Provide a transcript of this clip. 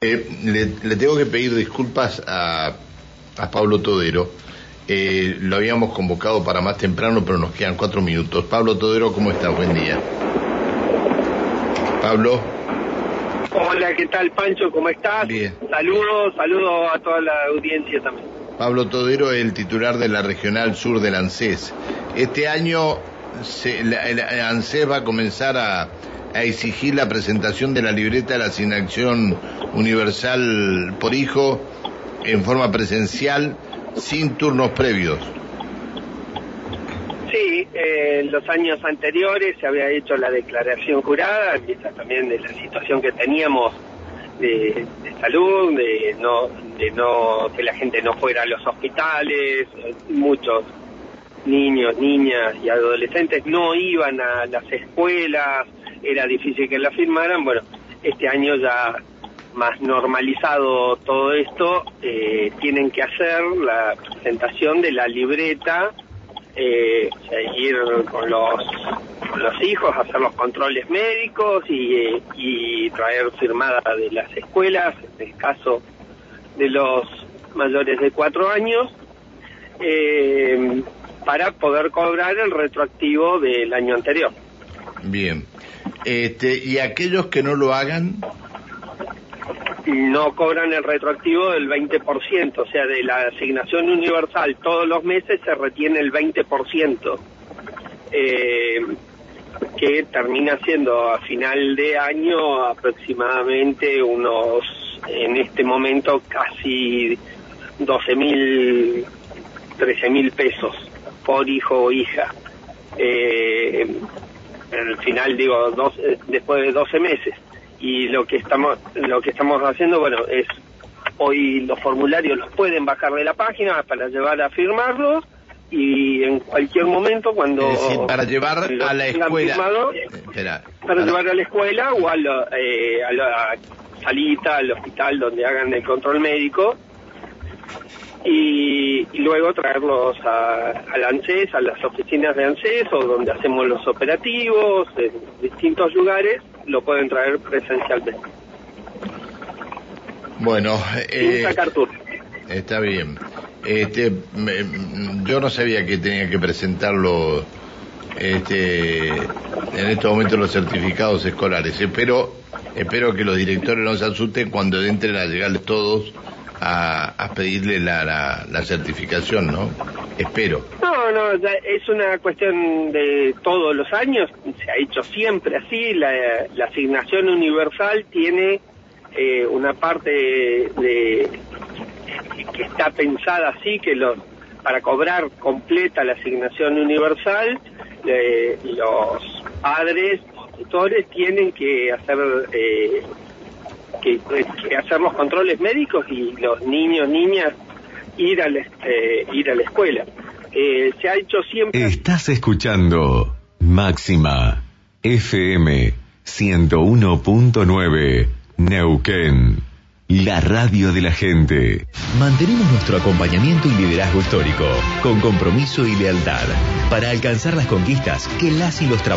Eh, le, tengo que pedir disculpas a, Pablo Todero. Eh, lo habíamos convocado para más temprano, pero nos quedan cuatro minutos. Pablo Todero, ¿cómo está? Buen día. Pablo. Hola, ¿qué tal, Pancho? ¿Cómo estás? Bien. Saludos, saludos a toda la audiencia también. Pablo Todero es el titular de la Regional Sur del ANSES. Este año se, ANSES va a comenzar a a exigir la presentación de la libreta de la asignación universal por hijo en forma presencial sin turnos previos. Sí, en los años anteriores se había hecho la declaración jurada, empieza también de la situación que teníamos de, salud, de no, de no que la gente no fuera a los hospitales, muchos niños, niñas y adolescentes no iban a las escuelas, era difícil que la firmaran. Bueno, este año ya más normalizado todo esto, eh, tienen que hacer la presentación de la libreta, eh, ir con los, los hijos, hacer los controles médicos y, y traer firmada de las escuelas, en el caso de los mayores de cuatro años, eh, para poder cobrar el retroactivo del año anterior. Bien. Este, ¿Y aquellos que no lo hagan? No cobran el retroactivo del 20%, o sea, de la asignación universal todos los meses se retiene el 20%, eh, que termina siendo a final de año aproximadamente unos, en este momento, casi 12 mil, 13 mil pesos por hijo o hija. Eh, en el final digo dos, eh, después de 12 meses. Y lo que estamos lo que estamos haciendo bueno es hoy los formularios los pueden bajar de la página para llevar a firmarlos y en cualquier momento cuando para llevar a la escuela. para llevar a la escuela o a la, eh, a la salita al hospital donde hagan el control médico. Y, luego traerlos a, al ANSES, a las oficinas de ANSES o donde hacemos los operativos, en distintos lugares, lo pueden traer presencialmente. Bueno, eh, está bien. Este, yo no sabía que tenía que presentarlo este, en estos momentos los certificados escolares. Espero, espero que los directores no se asusten cuando entren a llegar todos a, pedirle la, la, certificación, ¿no? Espero. No, no, es una cuestión de todos los años, se ha hecho siempre así, la, la asignación universal tiene eh, una parte de, que está pensada así, que los para cobrar completa la asignación universal, eh, los padres, tutores tienen que hacer eh, que, hacer los controles médicos y los niños, niñas, ir, al, este, ir a la escuela. Eh, se ha hecho siempre... Estás escuchando Máxima FM 101.9 Neuquén. La radio de la gente. Mantenemos nuestro acompañamiento y liderazgo histórico, con compromiso y lealtad, para alcanzar las conquistas que las y los trabajadores